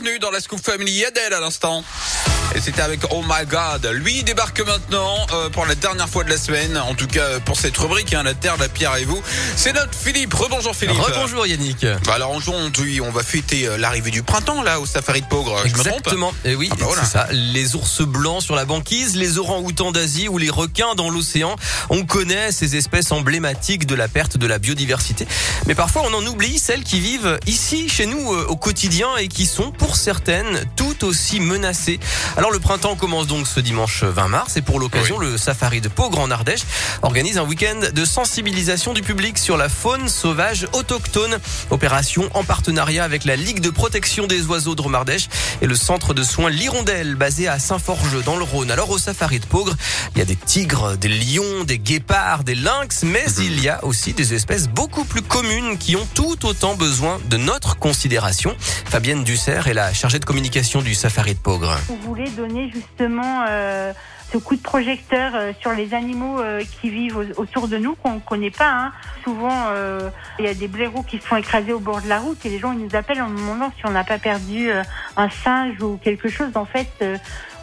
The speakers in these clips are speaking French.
bienvenue dans la Scoop Family Adèle à l'instant. Et c'était avec Oh My God. Lui débarque maintenant euh, pour la dernière fois de la semaine, en tout cas pour cette rubrique, hein, la Terre, la Pierre et vous. C'est notre Philippe. Rebonjour Philippe. Rebonjour Yannick. Bah alors aujourd'hui, on va fêter euh, l'arrivée du printemps là au safari de Pogre. Je me trompe Exactement. Et oui, Ah bah voilà. c'est ça. Les ours blancs sur la banquise, les orangs-outans d'Asie ou les requins dans l'océan. On connaît ces espèces emblématiques de la perte de la biodiversité. Mais parfois, on en oublie celles qui vivent ici, chez nous, euh, au quotidien et qui sont, pour certaines, tout aussi menacées. Alors, le printemps commence donc ce dimanche 20 mars et pour l'occasion, le safari de Pogre en Ardèche organise un week-end de sensibilisation du public sur la faune sauvage autochtone. Opération en partenariat avec la Ligue de protection des oiseaux de Romardèche et le centre de soins L'Hirondelle basé à Saint-Forge dans le Rhône. Alors au safari de Pogre, il y a des tigres, des lions, des guépards, des lynx, mais il y a aussi des espèces beaucoup plus communes qui ont tout autant besoin de notre considération. Fabienne Dussert est la chargée de communication du safari de Pogre. On voulait donner justement euh, ce coup de projecteur euh, sur les animaux euh, qui vivent au- autour de nous, qu'on ne connaît pas. hein. Souvent, il y a des blaireaux qui se font écraser au bord de la route et les gens ils nous appellent en nous demandant si on n'a pas perdu un singe ou quelque chose, en fait,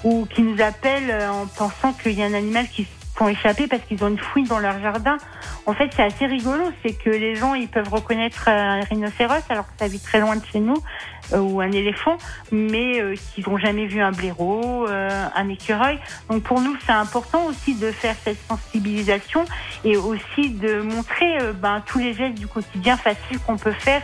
ou qui nous appellent en pensant qu'il y a un animal qui se font échapper parce qu'ils ont une fouille dans leur jardin. En fait, c'est assez rigolo, c'est que les gens ils peuvent reconnaître un rhinocéros alors que ça vit très loin de chez nous euh, ou un éléphant, mais euh, qu'ils n'ont jamais vu un blaireau, euh, un écureuil. Donc pour nous, c'est important aussi de faire cette sensibilisation et aussi de montrer euh, ben, tous les gestes du quotidien faciles qu'on peut faire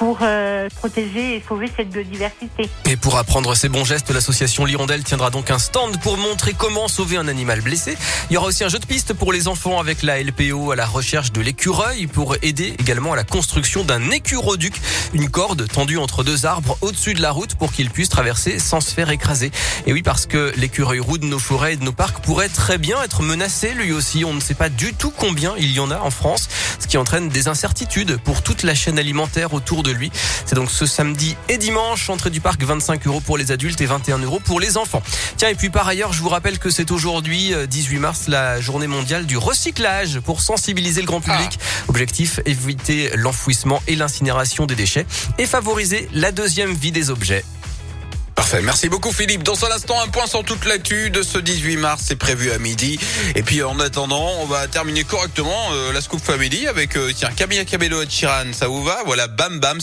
pour euh, protéger et sauver cette biodiversité. Et pour apprendre ces bons gestes, l'association L'Hirondelle tiendra donc un stand pour montrer comment sauver un animal blessé. Il y aura aussi un jeu de piste pour les enfants avec la LPO à la recherche de l'écureuil pour aider également à la construction d'un écuroduc, une corde tendue entre deux arbres au-dessus de la route pour qu'ils puissent traverser sans se faire écraser. Et oui, parce que l'écureuil roux de nos forêts et de nos parcs pourrait très bien être menacé lui aussi. On ne sait pas du tout combien il y en a en France, ce qui entraîne des incertitudes pour toute la chaîne alimentaire autour de lui. C'est donc ce samedi et dimanche, entrée du parc 25 euros pour les adultes et 21 euros pour les enfants. Tiens, et puis par ailleurs, je vous rappelle que c'est aujourd'hui, euh, 18 mars, la journée mondiale du recyclage pour sensibiliser le grand public. Objectif, éviter l'enfouissement et l'incinération des déchets et favoriser la deuxième vie des objets. Parfait. Merci beaucoup Philippe. Dans un instant, un point sur toute l'actu de ce 18 mars. C'est prévu à midi. Et puis en attendant, on va terminer correctement euh, la Scoop Family avec euh, tiens Camilla Cabello et Chiran. Ça vous va? Voilà, bam bam.